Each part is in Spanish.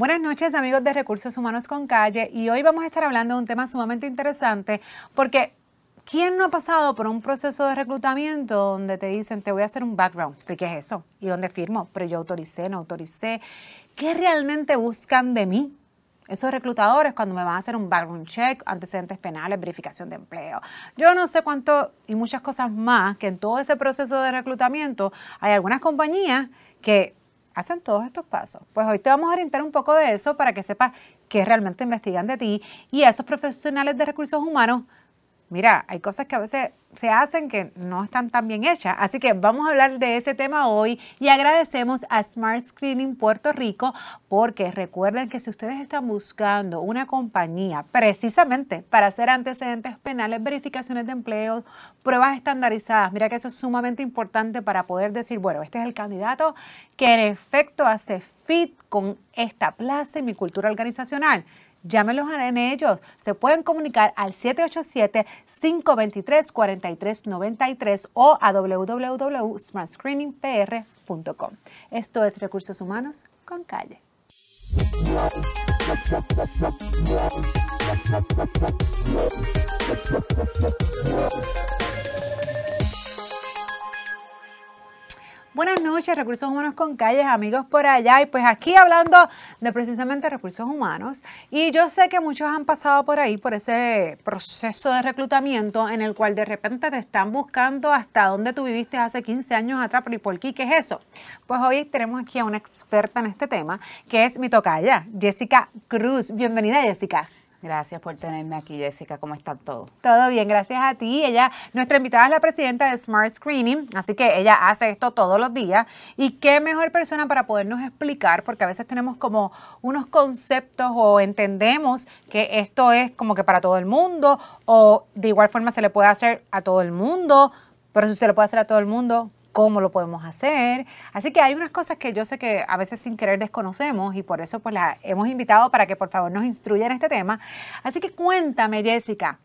Buenas noches amigos de Recursos Humanos con Calle y hoy vamos a estar hablando de un tema sumamente interesante porque ¿quién no ha pasado por un proceso de reclutamiento donde te dicen te voy a hacer un background? ¿Qué es eso? ¿Y dónde firmo? Pero yo autoricé, no autoricé. ¿Qué realmente buscan de mí? Esos reclutadores cuando me van a hacer un background check, antecedentes penales, verificación de empleo. Yo no sé cuánto y muchas cosas más que en todo ese proceso de reclutamiento hay algunas compañías que hacen todos estos pasos. Pues hoy te vamos a orientar un poco de eso para que sepas qué realmente investigan de ti y a esos profesionales de recursos humanos mira, hay cosas que a veces se hacen que no están tan bien hechas. Así que vamos a hablar de ese tema hoy y agradecemos a Smart Screening Puerto Rico porque recuerden que si ustedes están buscando una compañía precisamente para hacer antecedentes penales, verificaciones de empleo, pruebas estandarizadas, mira que eso es sumamente importante para poder decir, bueno, este es el candidato que en efecto hace fit con esta plaza y mi cultura organizacional llámelos en ellos. Se pueden comunicar al 787-523-4393 o a www.smartscreeningpr.com. Esto es Recursos Humanos con Calle. Buenas noches, Recursos Humanos con Calles, amigos por allá. Y pues aquí hablando de precisamente recursos humanos. Y yo sé que muchos han pasado por ahí, por ese proceso de reclutamiento en el cual de repente te están buscando hasta dónde tú viviste hace 15 años atrás. Pero ¿y por qué? ¿Qué es eso? Pues hoy tenemos aquí a una experta en este tema, que es mi tocaya, Jessica Cruz. Bienvenida, Jessica. Gracias por tenerme aquí, Jessica. ¿Cómo están todos? Todo bien, gracias a ti. Ella, nuestra invitada es la presidenta de Smart Screening, así que ella hace esto todos los días. Y qué mejor persona para podernos explicar, porque a veces tenemos como unos conceptos o entendemos que esto es como que para todo el mundo, o de igual forma se le puede hacer a todo el mundo, pero si se le puede hacer a todo el mundo, cómo lo podemos hacer. Así que hay unas cosas que yo sé que a veces sin querer desconocemos y por eso pues la hemos invitado para que por favor nos instruya en este tema. Así que cuéntame, Jessica.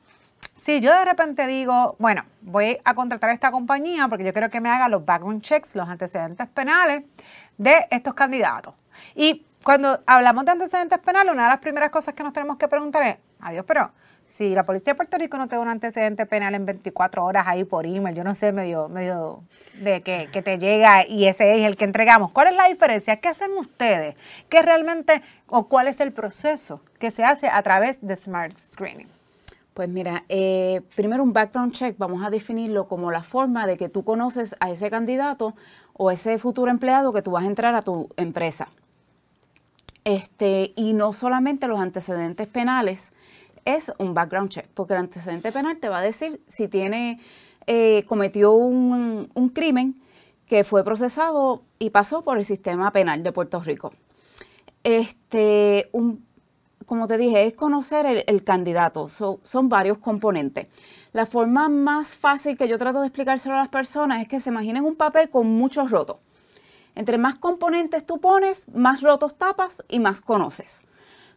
Si yo de repente digo, bueno, voy a contratar a esta compañía porque yo quiero que me haga los background checks, los antecedentes penales de estos candidatos. Y cuando hablamos de antecedentes penales, una de las primeras cosas que nos tenemos que preguntar es, adiós, pero si la policía de Puerto Rico no te da un antecedente penal en 24 horas ahí por email, yo no sé, medio, medio de que, que, te llega y ese es el que entregamos. ¿Cuál es la diferencia? ¿Qué hacen ustedes? ¿Qué realmente o cuál es el proceso que se hace a través de Smart Screening? Pues mira, eh, primero un background check, vamos a definirlo como la forma de que tú conoces a ese candidato o ese futuro empleado que tú vas a entrar a tu empresa. Este, y no solamente los antecedentes penales, es un background check, porque el antecedente penal te va a decir si tiene, eh, cometió un, crimen que fue procesado y pasó por el sistema penal de Puerto Rico. Este, como te dije, es conocer el, candidato, son varios componentes. La forma más fácil que yo trato de explicárselo a las personas es que se imaginen un papel con muchos rotos. Entre más componentes tú pones, más rotos tapas y más conoces.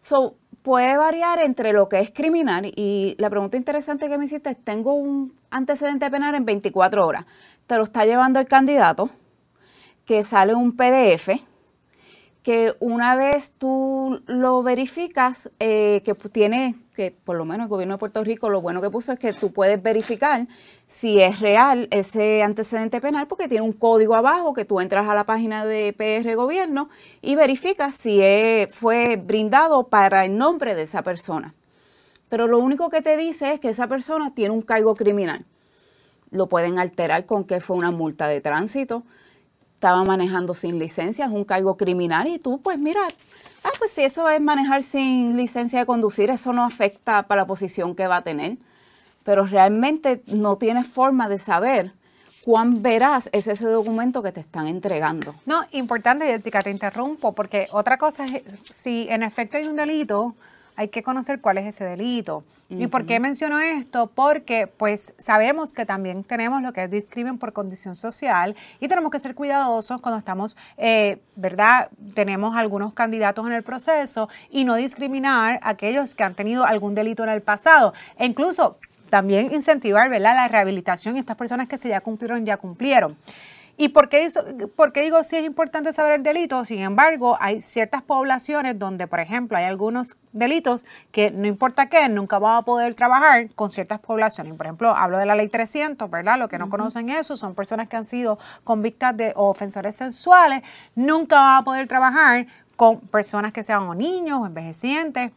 So, puede variar entre lo que es criminal y la pregunta interesante que me hiciste es, tengo un antecedente penal en 24 horas. Te lo está llevando el candidato, que sale un PDF, que una vez tú lo verificas, eh, que tiene que por lo menos el gobierno de Puerto Rico lo bueno que puso es que tú puedes verificar si es real ese antecedente penal porque tiene un código abajo que tú entras a la página de PR Gobierno y verificas si fue brindado para el nombre de esa persona. Pero lo único que te dice es que esa persona tiene un cargo criminal. Lo pueden alterar con que fue una multa de tránsito, estaba manejando sin licencia, es un cargo criminal y tú pues mira, ah, pues si eso es manejar sin licencia de conducir, eso no afecta para la posición que va a tener. Pero realmente no tienes forma de saber cuán veraz es ese documento que te están entregando. No, importante, Jessica, te interrumpo, porque otra cosa es, si en efecto hay un delito, hay que conocer cuál es ese delito. ¿Y por qué menciono esto? Porque pues sabemos que también tenemos lo que es discrimen por condición social y tenemos que ser cuidadosos cuando estamos, eh, ¿verdad? Tenemos algunos candidatos en el proceso y no discriminar a aquellos que han tenido algún delito en el pasado. E incluso también incentivar, ¿verdad? La rehabilitación y estas personas que se ya cumplieron, ya cumplieron. ¿Y por qué, digo si es importante saber el delito? Sin embargo, hay ciertas poblaciones donde, por ejemplo, hay algunos delitos que no importa qué, nunca van a poder trabajar con ciertas poblaciones. Por ejemplo, hablo de la ley 300, ¿verdad? Los que no conocen eso son personas que han sido convictas de ofensores sensuales, nunca van a poder trabajar con personas que sean o niños o envejecientes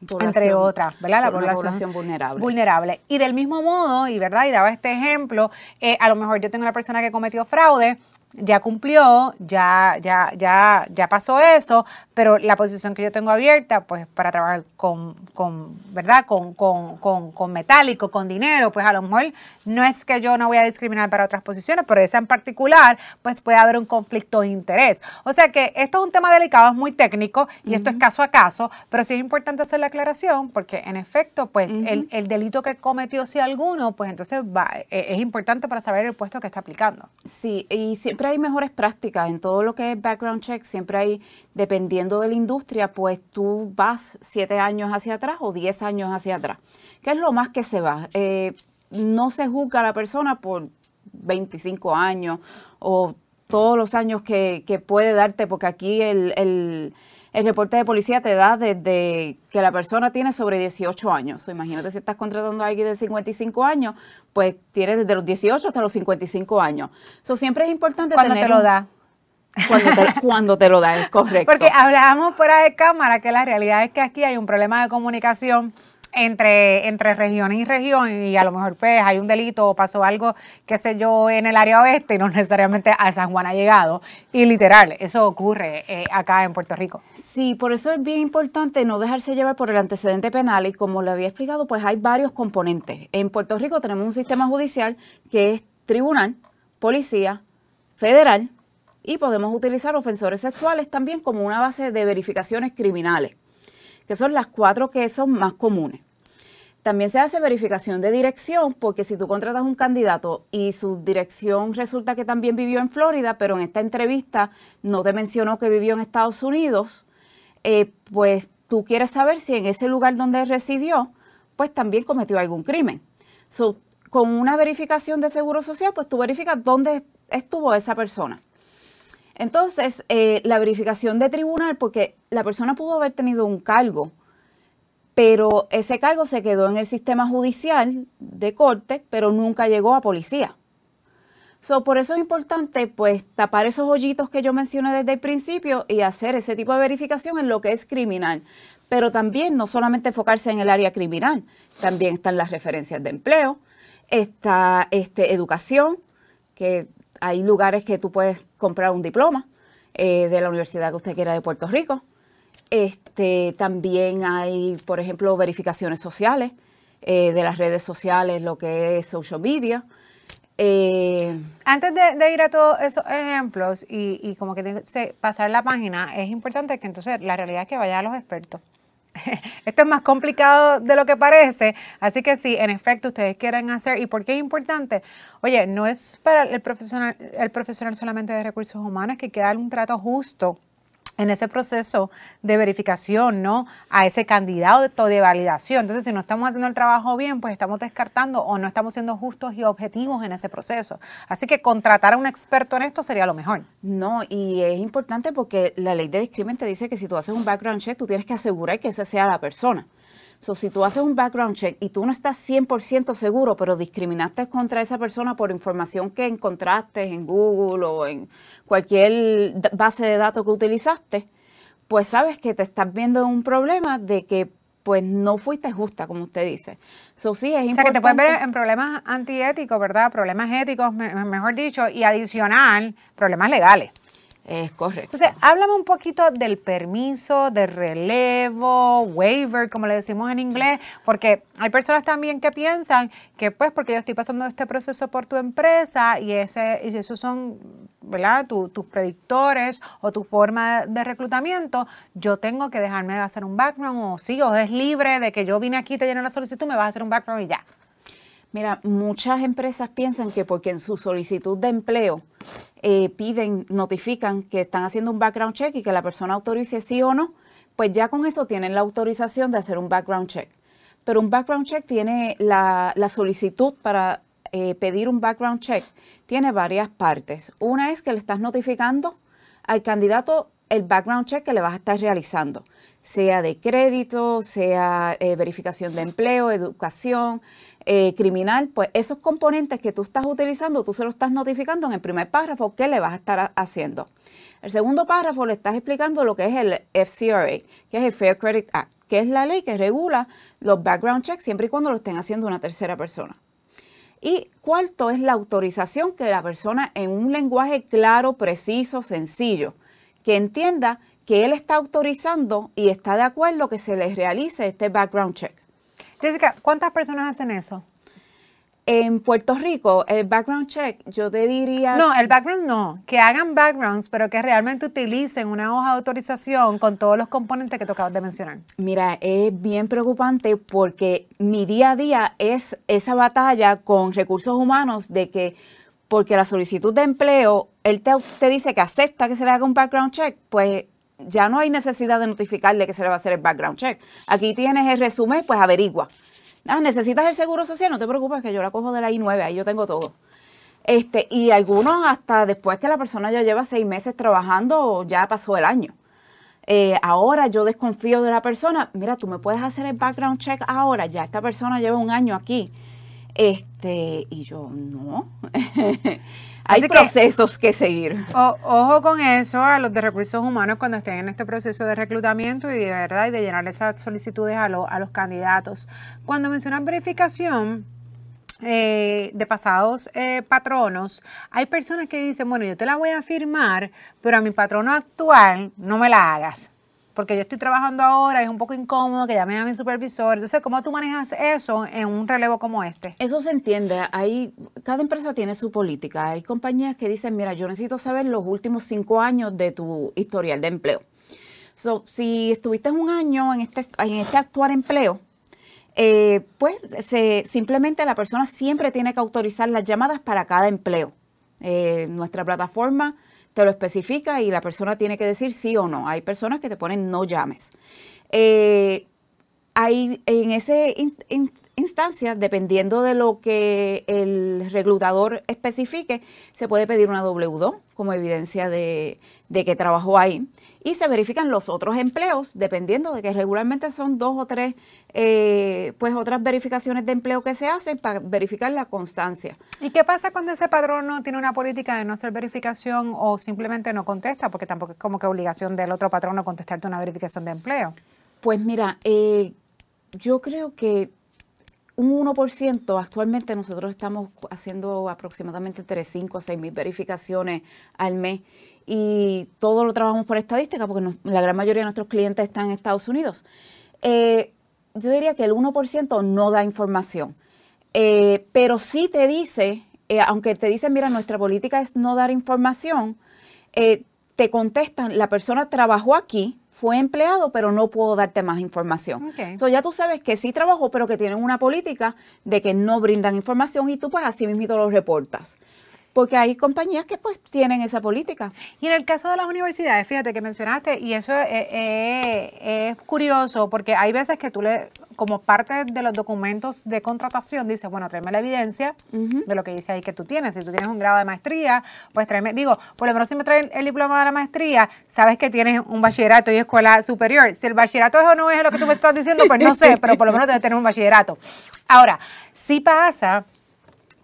entre otras, ¿verdad? La población, vulnerable. Vulnerable. Y del mismo modo, y verdad, y daba este ejemplo, eh, a lo mejor yo tengo una persona que cometió fraude, ya cumplió, ya, ya, ya, ya pasó eso, pero la posición que yo tengo abierta, pues para trabajar con, con ¿verdad? Con, con, con, con, metálico, con dinero, pues a lo mejor no es que yo no voy a discriminar para otras posiciones, pero esa en particular, pues puede haber un conflicto de interés. O sea que esto es un tema delicado, es muy técnico y esto es caso a caso, pero sí es importante hacer la aclaración porque en efecto, pues el, el, delito que cometió, si alguno, pues entonces va, e, es importante para saber el puesto que está aplicando. Sí, y siempre hay mejores prácticas en todo lo que es background check, siempre hay, dependiendo de la industria, pues tú vas siete años hacia atrás o diez años hacia atrás. ¿Qué es lo más que se va? Eh, no se juzga a la persona por 25 años o todos los años que, puede darte, porque aquí el, reporte de policía te da desde que la persona tiene sobre 18 años. imagínate si estás contratando a alguien de 55 años, pues tienes desde los 18 hasta los 55 años. Eso siempre es importante ¿Cuándo te lo da? Cuando te, cuando te lo da, es correcto. Porque hablábamos fuera de cámara que la realidad es que aquí hay un problema de comunicación entre, entre región y región y a lo mejor pues hay un delito o pasó algo, qué sé yo, en el área oeste y no necesariamente a San Juan ha llegado. Y literal, eso ocurre eh, acá en Puerto Rico. Sí, por eso es bien importante no dejarse llevar por el antecedente penal y como le había explicado, pues hay varios componentes. En Puerto Rico tenemos un sistema judicial que es tribunal, policía, federal, y podemos utilizar ofensores sexuales también como una base de verificaciones criminales, que son las cuatro que son más comunes. También se hace verificación de dirección, porque si tú contratas un candidato y su dirección resulta que también vivió en Florida, pero en esta entrevista no te mencionó que vivió en Estados Unidos, eh, pues tú quieres saber si en ese lugar donde residió, pues también cometió algún crimen. con una verificación de seguro social, pues tú verificas dónde estuvo esa persona. Entonces, eh, la verificación de tribunal, porque la persona pudo haber tenido un cargo, pero ese cargo se quedó en el sistema judicial de corte, pero nunca llegó a policía. por eso es importante pues tapar esos hoyitos que yo mencioné desde el principio y hacer ese tipo de verificación en lo que es criminal. Pero también no solamente enfocarse en el área criminal, también están las referencias de empleo, está este, educación, que hay lugares que tú puedes comprar un diploma eh, de la universidad que usted quiera de Puerto Rico. Este, también hay, por ejemplo, verificaciones sociales eh, de las redes sociales, lo que es social media. Eh, Antes de, ir a todos esos ejemplos y, y como que pasar la página, es importante que entonces la realidad es que vaya a los expertos. Esto es más complicado de lo que parece, así que si en efecto ustedes quieren hacer, ¿y por qué es importante? Oye, no es para el profesional, el profesional solamente de recursos humanos que queda un trato justo en ese proceso de verificación, ¿no? A ese candidato de validación. Entonces, si no estamos haciendo el trabajo bien, pues estamos descartando o no estamos siendo justos y objetivos en ese proceso. Así que contratar a un experto en esto sería lo mejor. No, y es importante porque la ley de discriminación te dice que si tú haces un background check, tú tienes que asegurar que esa sea la persona. So, si tú haces un background check y tú no estás 100% seguro, pero discriminaste contra esa persona por información que encontraste en Google o en cualquier base de datos que utilizaste, pues sabes que te estás viendo en un problema de que pues no fuiste justa, como usted dice. So, sí, es o sea, que te puedes ver en problemas antiéticos, ¿verdad? Problemas éticos, mejor dicho, y adicional, problemas legales. Es correcto. Entonces, háblame un poquito del permiso, de relevo, waiver, como le decimos en inglés, porque hay personas también que piensan que pues porque yo estoy pasando este proceso por tu empresa y ese y esos son, ¿verdad? tus predictores o tu forma de reclutamiento, yo tengo que dejarme de hacer un background o sí, o es libre de que yo vine aquí, te lleno la solicitud, me vas a hacer un background y ya. Mira, muchas empresas piensan que porque en su solicitud de empleo eh, piden, notifican que están haciendo un background check y que la persona autorice sí o no, pues ya con eso tienen la autorización de hacer un background check. Pero un background check tiene la, solicitud para eh, pedir un background check tiene varias partes. Una es que le estás notificando al candidato el background check que le vas a estar realizando, sea de crédito, sea eh, verificación de empleo, educación, eh, criminal, pues esos componentes que tú estás utilizando, tú se lo estás notificando en el primer párrafo qué le vas a estar haciendo. El segundo párrafo le estás explicando lo que es el FCRA, que es el Fair Credit Act, que es la ley que regula los background checks siempre y cuando lo estén haciendo una tercera persona. Y cuarto es la autorización que la persona en un lenguaje claro, preciso, sencillo, que entienda que él está autorizando y está de acuerdo que se le realice este background check. Jessica, ¿cuántas personas hacen eso? En Puerto Rico, el background check, yo te diría... No, el background no, que hagan backgrounds, pero que realmente utilicen una hoja de autorización con todos los componentes que tocabas de mencionar. Mira, es bien preocupante porque mi día a día es esa batalla con recursos humanos de que porque la solicitud de empleo, él te, dice que acepta que se le haga un background check, pues ya no hay necesidad de notificarle que se le va a hacer el background check. Aquí tienes el resumen, pues averigua. Ah, necesitas el seguro social, no te preocupes que yo la cojo de la I9, ahí yo tengo todo. Este, y algunos hasta después que la persona ya lleva seis meses trabajando, ya pasó el año. Eh, ahora yo desconfío de la persona, mira, tú me puedes hacer el background check ahora, ya esta persona lleva un año aquí. Este, y yo, no. Hay procesos que, seguir. ojo con eso a los de recursos humanos cuando estén en este proceso de reclutamiento y de verdad y de llenar esas solicitudes a, a los candidatos. Cuando mencionan verificación, eh, de pasados eh, patronos, hay personas que dicen, bueno, yo te la voy a firmar, pero a mi patrono actual no me la hagas porque yo estoy trabajando ahora, es un poco incómodo que llame a mi supervisor. Entonces, ¿cómo tú manejas eso en un relevo como este? Eso se entiende. Hay, cada empresa tiene su política. Hay compañías que dicen, mira, yo necesito saber los últimos cinco años de tu historial de empleo. So, si estuviste un año en este, en este actual empleo, eh, pues se, simplemente la persona siempre tiene que autorizar las llamadas para cada empleo. Eh, nuestra plataforma te lo especifica y la persona tiene que decir sí o no. Hay personas que te ponen no llames. Eh, hay en esa instancia, dependiendo de lo que el reclutador especifique, se puede pedir una W2 como evidencia de, de que trabajó ahí y se verifican los otros empleos, dependiendo de que regularmente son dos o tres, eh, pues otras verificaciones de empleo que se hacen para verificar la constancia. ¿Y qué pasa cuando ese padrón no tiene una política de no hacer verificación o simplemente no contesta? Porque tampoco es como que obligación del otro patrón no contestarte una verificación de empleo. Pues mira, eh, yo creo que un 1%, actualmente nosotros estamos haciendo aproximadamente entre 5 a 6 mil verificaciones al mes y todo lo trabajamos por estadística porque la gran mayoría de nuestros clientes están en Estados Unidos. Eh, yo diría que el 1% no da información, eh, pero sí te dice, eh, aunque te dicen, mira, nuestra política es no dar información, te contestan, la persona trabajó aquí, fue empleado, pero no puedo darte más información. Okay. ya tú sabes que sí trabajó, pero que tienen una política de que no brindan información y tú pues así mismo lo reportas porque hay compañías que pues tienen esa política. Y en el caso de las universidades, fíjate que mencionaste, y eso es, curioso, porque hay veces que tú le, como parte de los documentos de contratación, dices, bueno, tráeme la evidencia de lo que dice ahí que tú tienes. Si tú tienes un grado de maestría, pues tráeme, digo, por lo menos si me traen el diploma de la maestría, sabes que tienes un bachillerato y escuela superior. Si el bachillerato es o no es lo que tú me estás diciendo, pues no sé, pero por lo menos debe tener un bachillerato. Ahora, si pasa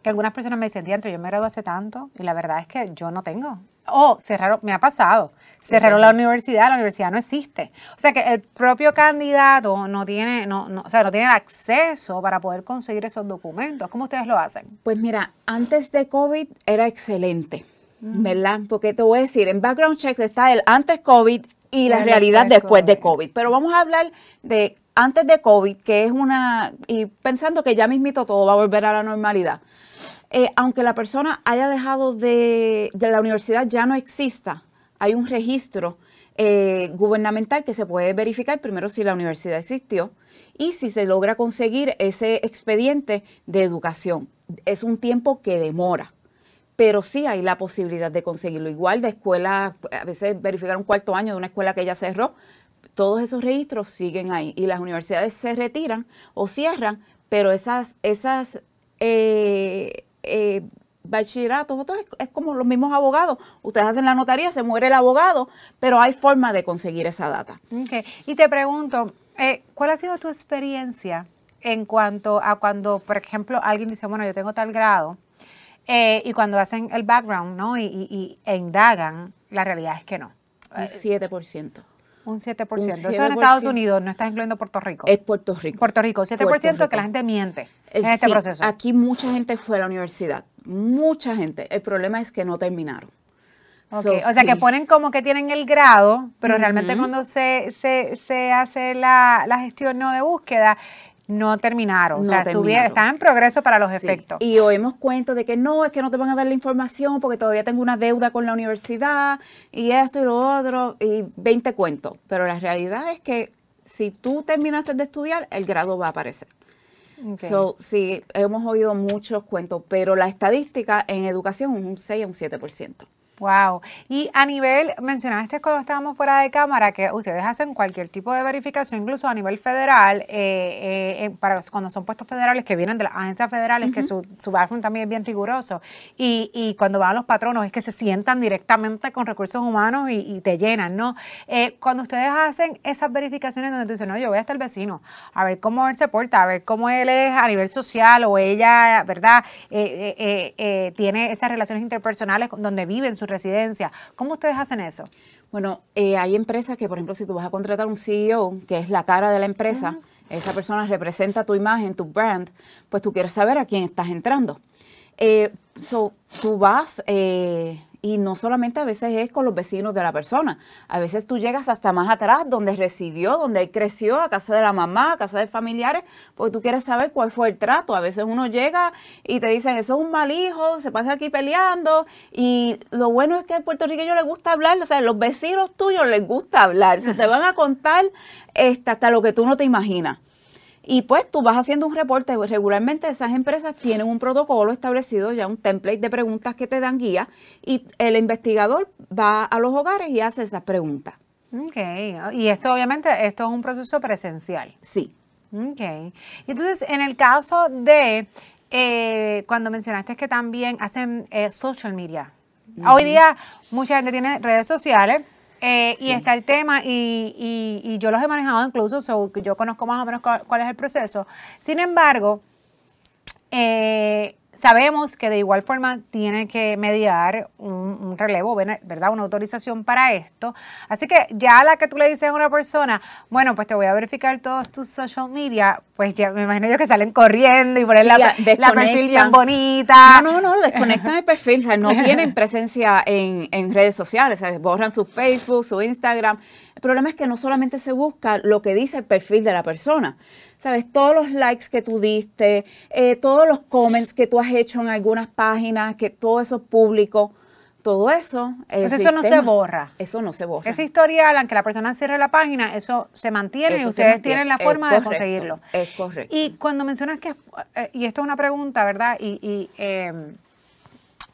que algunas personas me dicen, diantro, yo me gradué hace tanto y la verdad es que yo no tengo. O cerraron, me ha pasado, cerraron la universidad, la universidad no existe. O sea que el propio candidato no tiene, no, no, o sea, no tiene acceso para poder conseguir esos documentos. ¿Cómo ustedes lo hacen? Pues mira, antes de COVID era excelente, ¿verdad? Porque te voy a decir, en background checks está el antes COVID y la realidad después de COVID. Pero vamos a hablar de antes de COVID, que es una, y pensando que ya mismito todo va a volver a la normalidad. Eh, aunque la persona haya dejado de, la universidad, ya no exista, hay un registro eh, gubernamental que se puede verificar primero si la universidad existió y si se logra conseguir ese expediente de educación. Es un tiempo que demora, pero sí hay la posibilidad de conseguirlo. Igual de escuela, a veces verificar un cuarto año de una escuela que ya cerró, todos esos registros siguen ahí y las universidades se retiran o cierran, pero esas, esas eh, eh, bachillerato, es, es, como los mismos abogados. Ustedes hacen la notaría, se muere el abogado, pero hay forma de conseguir esa data. Okay. Y te pregunto, eh, ¿cuál ha sido tu experiencia en cuanto a cuando, por ejemplo, alguien dice, bueno, yo tengo tal grado, eh, y cuando hacen el background, ¿no? Y, y, e indagan, la realidad es que no. Un 7%. Un 7%. Eso es en Estados Unidos, no estás incluyendo Puerto Rico. Es Puerto Rico. Puerto Rico, 7% que la gente miente en este proceso. Aquí mucha gente fue a la universidad, mucha gente. El problema es que no terminaron. Okay. o sea, que ponen como que tienen el grado, pero realmente cuando se, se, se hace la, la, gestión no de búsqueda, no terminaron, o sea, estaban en progreso para los efectos. Y oímos cuentos de que no, es que no te van a dar la información porque todavía tengo una deuda con la universidad y esto y lo otro, y 20 cuentos. Pero la realidad es que si tú terminaste de estudiar, el grado va a aparecer. So, sí, hemos oído muchos cuentos, pero la estadística en educación es un 6 a un 7%. Wow. Y a nivel, mencionaste cuando estábamos fuera de cámara que ustedes hacen cualquier tipo de verificación, incluso a nivel federal, eh, eh, para cuando son puestos federales que vienen de las agencias federales, que su, su background también es bien riguroso. Y, y, cuando van los patronos es que se sientan directamente con recursos humanos y, te llenan, ¿no? Eh, cuando ustedes hacen esas verificaciones donde tú dices, no, yo voy hasta el vecino, a ver cómo él se porta, a ver cómo él es a nivel social o ella, ¿verdad? tiene esas relaciones interpersonales donde viven sus residencia. ¿Cómo ustedes hacen eso? Bueno, eh, hay empresas que, por ejemplo, si tú vas a contratar un CEO, que es la cara de la empresa, esa persona representa tu imagen, tu brand, pues tú quieres saber a quién estás entrando. Eh, so, tú vas, eh, y no solamente a veces es con los vecinos de la persona, a veces tú llegas hasta más atrás, donde residió, donde creció, a casa de la mamá, a casa de familiares, porque tú quieres saber cuál fue el trato. A veces uno llega y te dicen, eso es un mal hijo, se pasa aquí peleando, y lo bueno es que en Puerto Rico le gusta hablar, o sea, los vecinos tuyos les gusta hablar, se te van a contar hasta lo que tú no te imaginas. Y pues tú vas haciendo un reporte. Regularmente esas empresas tienen un protocolo establecido, ya un template de preguntas que te dan guía, y el investigador va a los hogares y hace esas preguntas. Ok, y esto obviamente, esto es un proceso presencial. Sí. Ok. Entonces, en el caso de, eh, cuando mencionaste que también hacen eh, social media, hoy día mucha gente tiene redes sociales, eh, y está el tema, y, yo los he manejado incluso, yo conozco más o menos cuál, es el proceso. Sin embargo, eh, sabemos que de igual forma tiene que mediar un, relevo, ¿verdad? Una autorización para esto. Así que ya a la que tú le dices a una persona, bueno, pues te voy a verificar todos tus social media, pues ya me imagino yo que salen corriendo y ponen la, la, perfil bien bonita. No, no, no, desconectan el perfil, o sea, no tienen presencia en, en redes sociales, o sea, borran su Facebook, su Instagram. El problema es que no solamente se busca lo que dice el perfil de la persona, ¿sabes? Todos los likes que tú diste, eh, todos los comments que tú has hecho en algunas páginas, que todo eso es público. Todo eso. Pues eso no se borra. Eso no se borra. Esa historial, aunque la persona cierre la página, eso se mantiene y ustedes tienen la forma de conseguirlo. Es correcto. Y cuando mencionas que, eh, y esto es una pregunta, ¿verdad? Y, em,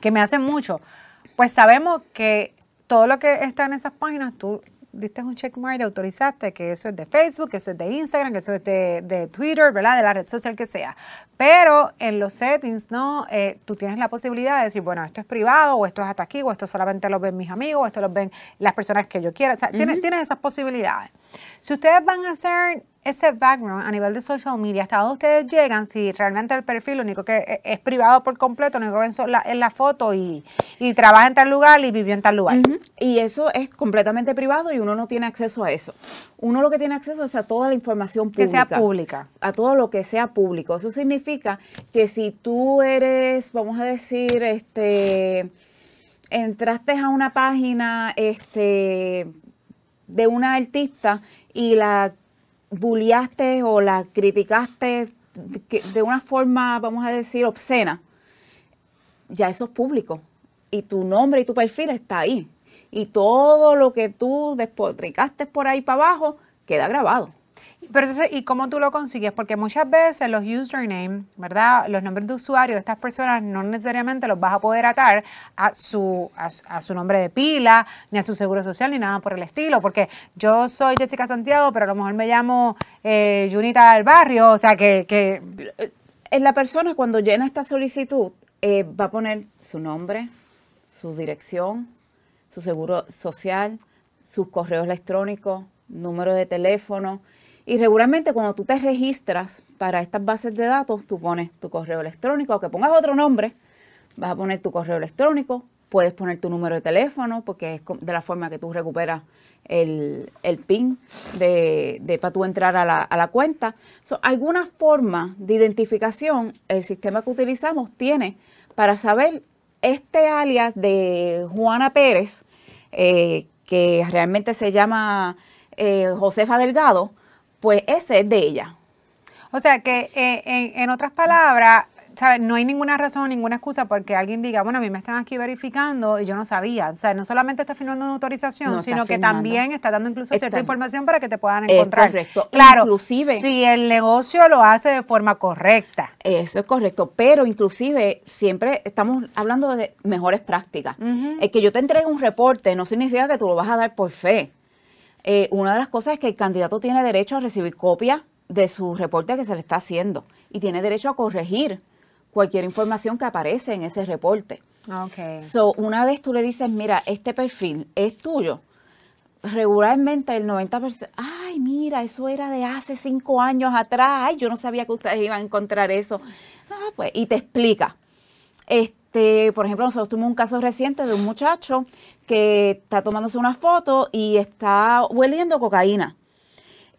que me hacen mucho, pues sabemos que todo lo que está en esas páginas, tú diste un checkmark y autorizaste que eso es de Facebook, que eso es de Instagram, que eso es de, Twitter, ¿verdad? De la red social que sea. Pero en los settings, ¿no? Eh, tú tienes la posibilidad de decir, bueno, esto es privado, o esto es hasta aquí, o esto solamente lo ven mis amigos, o esto lo ven las personas que yo quiera. O sea, tienes, tienes esas posibilidades. Si ustedes van a hacer ese background a nivel de social media, hasta donde ustedes llegan, si realmente el perfil lo único que e, es, privado por completo, lo único que ven es la, foto y, trabaja en tal lugar y vivió en tal lugar. Y eso es completamente privado y uno no tiene acceso a eso. Uno lo que tiene acceso es a toda la información pública. Que sea pública. A todo lo que sea público. Eso significa que si tú eres, vamos a decir, este entraste a una página este de una artista y la bulliaste o la criticaste de, una forma, vamos a decir, obscena, ya eso es público. Y tu nombre y tu perfil está ahí. Y todo lo que tú despotricaste por ahí para abajo queda grabado. Pero entonces, ¿y cómo tú lo consigues? Porque muchas veces los usernames, ¿verdad? Los nombres de usuario de estas personas no necesariamente los vas a poder atar a su, a, su nombre de pila, ni a su seguro social, ni nada por el estilo. Porque yo soy Jessica Santiago, pero a lo mejor me llamo eh, Junita del Barrio, o sea que... que... Eh, la persona cuando llena esta solicitud eh, va a poner su nombre, su dirección, su seguro social, sus correos electrónicos, número de teléfono. Y regularmente cuando tú te registras para estas bases de datos, tú pones tu correo electrónico, aunque pongas otro nombre, vas a poner tu correo electrónico, puedes poner tu número de teléfono, porque es de la forma que tú recuperas el, PIN de, para tú entrar a la, cuenta. alguna forma de identificación el sistema que utilizamos tiene para saber este alias de Juana Pérez, eh, que realmente se llama eh, Josefa Delgado, pues ese es de ella. O sea que eh, en, otras palabras, ¿sabes? No hay ninguna razón, ninguna excusa porque alguien diga, bueno, a mí me están aquí verificando y yo no sabía. O sea, no solamente está firmando una autorización, sino que también está dando incluso cierta información para que te puedan encontrar. Es correcto. Claro, inclusive, si el negocio lo hace de forma correcta. Eso es correcto, pero inclusive siempre estamos hablando de mejores prácticas. El que yo te entregue un reporte no significa que tú lo vas a dar por fe. Eh, una de las cosas es que el candidato tiene derecho a recibir copia de su reporte que se le está haciendo y tiene derecho a corregir cualquier información que aparece en ese reporte. Okay. So, una vez tú le dices, mira, este perfil es tuyo, regularmente el 90%, ay, mira, eso era de hace cinco años atrás, ay, yo no sabía que ustedes iban a encontrar eso. Ah, pues, y te explica. Este, por ejemplo, nosotros tuvimos un caso reciente de un muchacho que está tomándose una foto y está hueliendo cocaína.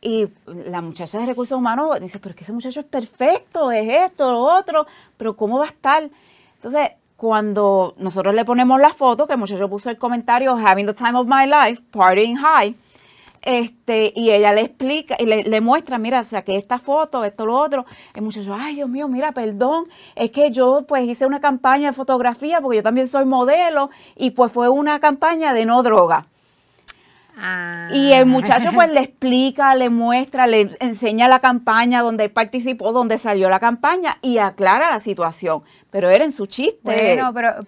Y la muchacha de recursos humanos dice, pero es que ese muchacho es perfecto, es esto, lo otro, pero ¿cómo va a estar? Entonces, cuando nosotros le ponemos la foto, que el muchacho puso el comentario, having the time of my life, partying high, este, y ella le explica y le, muestra, mira, saqué esta foto, esto, lo otro. El muchacho, ay, Dios mío, mira, perdón, es que yo pues hice una campaña de fotografía porque yo también soy modelo y pues fue una campaña de no droga. Y el muchacho pues le explica, le muestra, le enseña la campaña donde él participó, donde salió la campaña y aclara la situación. Pero era en su chiste. Bueno, pero,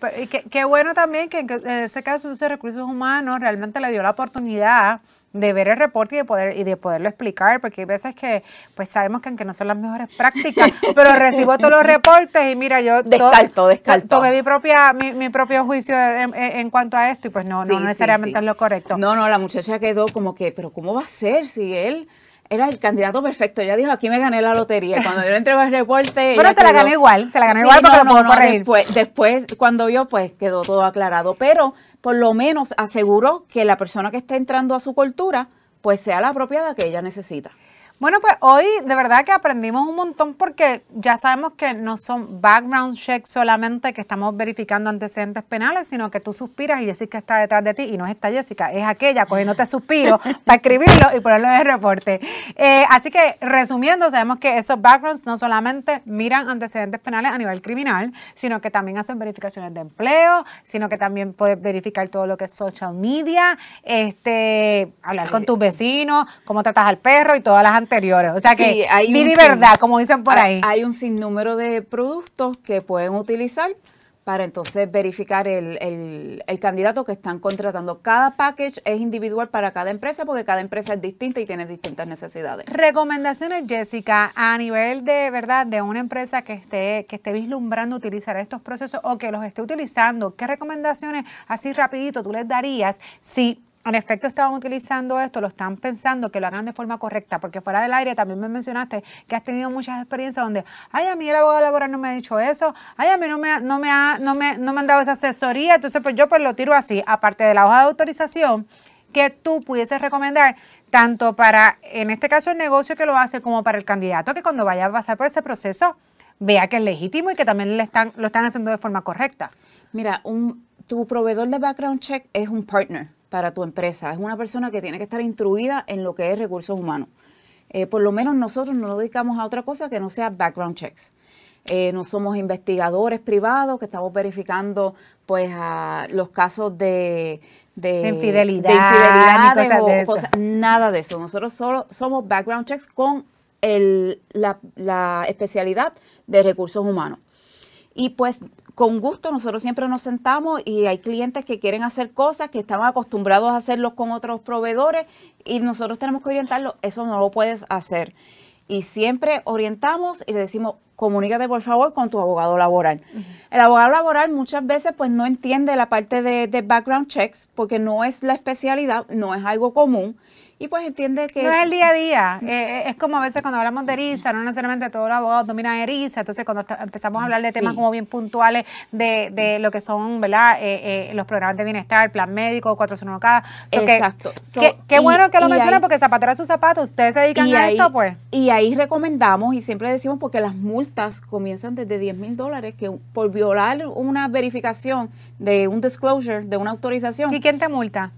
qué, bueno también que en ese caso de recursos humanos realmente le dio la oportunidad de ver el reporte y de poder y de poderlo explicar porque hay veces que pues sabemos que aunque no son las mejores prácticas pero recibo todos los reportes y mira yo descarto descarto tomé mi propia mi, propio juicio en, cuanto a esto y pues no no necesariamente es lo correcto no no la muchacha quedó como que pero cómo va a ser si él era el candidato perfecto. Ella dijo, aquí me gané la lotería. Cuando yo le entrego el reporte... Pero se la ganó igual, se la ganó igual porque lo puedo corregir. Después, después, cuando vio, pues quedó todo aclarado. Pero por lo menos aseguró que la persona que esté entrando a su cultura pues sea la apropiada que ella necesita. Bueno, pues hoy de verdad que aprendimos un montón porque ya sabemos que no son background checks solamente que estamos verificando antecedentes penales, sino que tú suspiras y Jessica está detrás de ti y no es esta Jessica, es aquella cogiéndote suspiro para escribirlo y ponerlo en el reporte. Eh, así que resumiendo, sabemos que esos backgrounds no solamente miran antecedentes penales a nivel criminal, sino que también hacen verificaciones de empleo, sino que también puedes verificar todo lo que es social media, este, hablar con tus vecinos, cómo tratas al perro y todas las o sea que hay mi verdad, como dicen por ahí. Hay un sinnúmero de productos que pueden utilizar para entonces verificar el, el, candidato que están contratando. Cada package es individual para cada empresa porque cada empresa es distinta y tiene distintas necesidades. Recomendaciones, Jessica, a nivel de verdad de una empresa que esté que esté vislumbrando utilizar estos procesos o que los esté utilizando, ¿qué recomendaciones así rapidito tú les darías si en efecto estaban utilizando esto, lo están pensando que lo hagan de forma correcta, porque fuera del aire también me mencionaste que has tenido muchas experiencias donde, ay, a mí el abogado laboral no me ha dicho eso, ay, a mí no me, no me, ha, no me, no me han dado esa asesoría, entonces pues yo pues lo tiro así, aparte de la hoja de autorización, que tú pudieses recomendar tanto para, en este caso, el negocio que lo hace, como para el candidato que cuando vaya a pasar por ese proceso, vea que es legítimo y que también le están, lo están haciendo de forma correcta. Mira, un, tu proveedor de background check es un partner para tu empresa. Es una persona que tiene que estar instruida en lo que es recursos humanos. Eh, por lo menos nosotros no nos dedicamos a otra cosa que no sea background checks. Eh, no somos investigadores privados que estamos verificando pues a los casos de, de, infidelidad, de nada de eso. Nosotros solo somos background checks con el, la, la especialidad de recursos humanos. Y pues con gusto nosotros siempre nos sentamos y hay clientes que quieren hacer cosas que están acostumbrados a hacerlo con otros proveedores y nosotros tenemos que orientarlos, eso no lo puedes hacer. y siempre orientamos y le decimos, comunícate por favor con tu abogado laboral. El abogado laboral muchas veces pues no entiende la parte de, de background checks porque no es la especialidad, no es algo común y pues entiende que... No es el día a día, eh, eh, es como a veces cuando hablamos de ERISA, no necesariamente todos los abogados dominan ERISA, entonces cuando empezamos a hablar de temas como bien puntuales de, de lo que son, ¿verdad? Eh, los programas de bienestar, plan médico, 401k. Exacto. qué bueno que lo menciona porque zapatera sus zapatos, ustedes se dedican a esto, pues. Y ahí recomendamos y siempre decimos porque las multas comienzan desde 10 mil dólares que por violar una verificación de un disclosure, de una autorización. ¿Y quién te multa?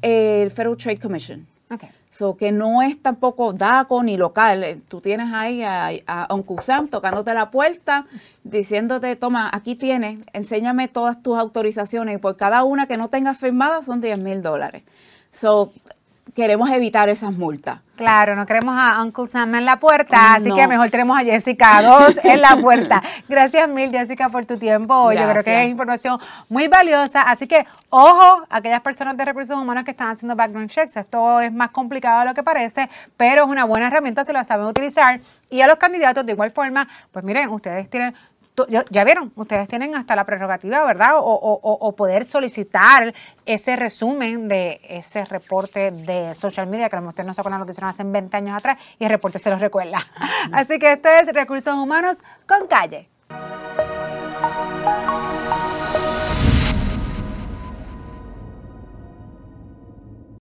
El Federal Trade Commission. Okay. So, que no es tampoco DACO ni local. Eh, tú tienes ahí a, a Uncle tocándote la puerta, diciéndote, toma, aquí tienes, enséñame todas tus autorizaciones y por cada una que no tengas firmada son 10 mil dólares. So, queremos evitar esas multas. Claro, no queremos a Uncle Sam en la puerta, así que mejor tenemos a Jessica dos en la puerta. Gracias mil, Jessica, por tu tiempo. Yo creo que es información muy valiosa. Así que, ojo, aquellas personas de recursos humanos que están haciendo background checks, esto es más complicado de lo que parece, pero es una buena herramienta si la saben utilizar. Y a los candidatos, de igual forma, pues miren, ustedes tienen ya vieron, ustedes tienen hasta la prerrogativa, ¿verdad? O, poder solicitar ese resumen de ese reporte de social media, que a lo mejor ustedes no se acuerdan lo que hicieron hace 20 años atrás, y el reporte se los recuerda. Así que esto es Recursos Humanos con Calle.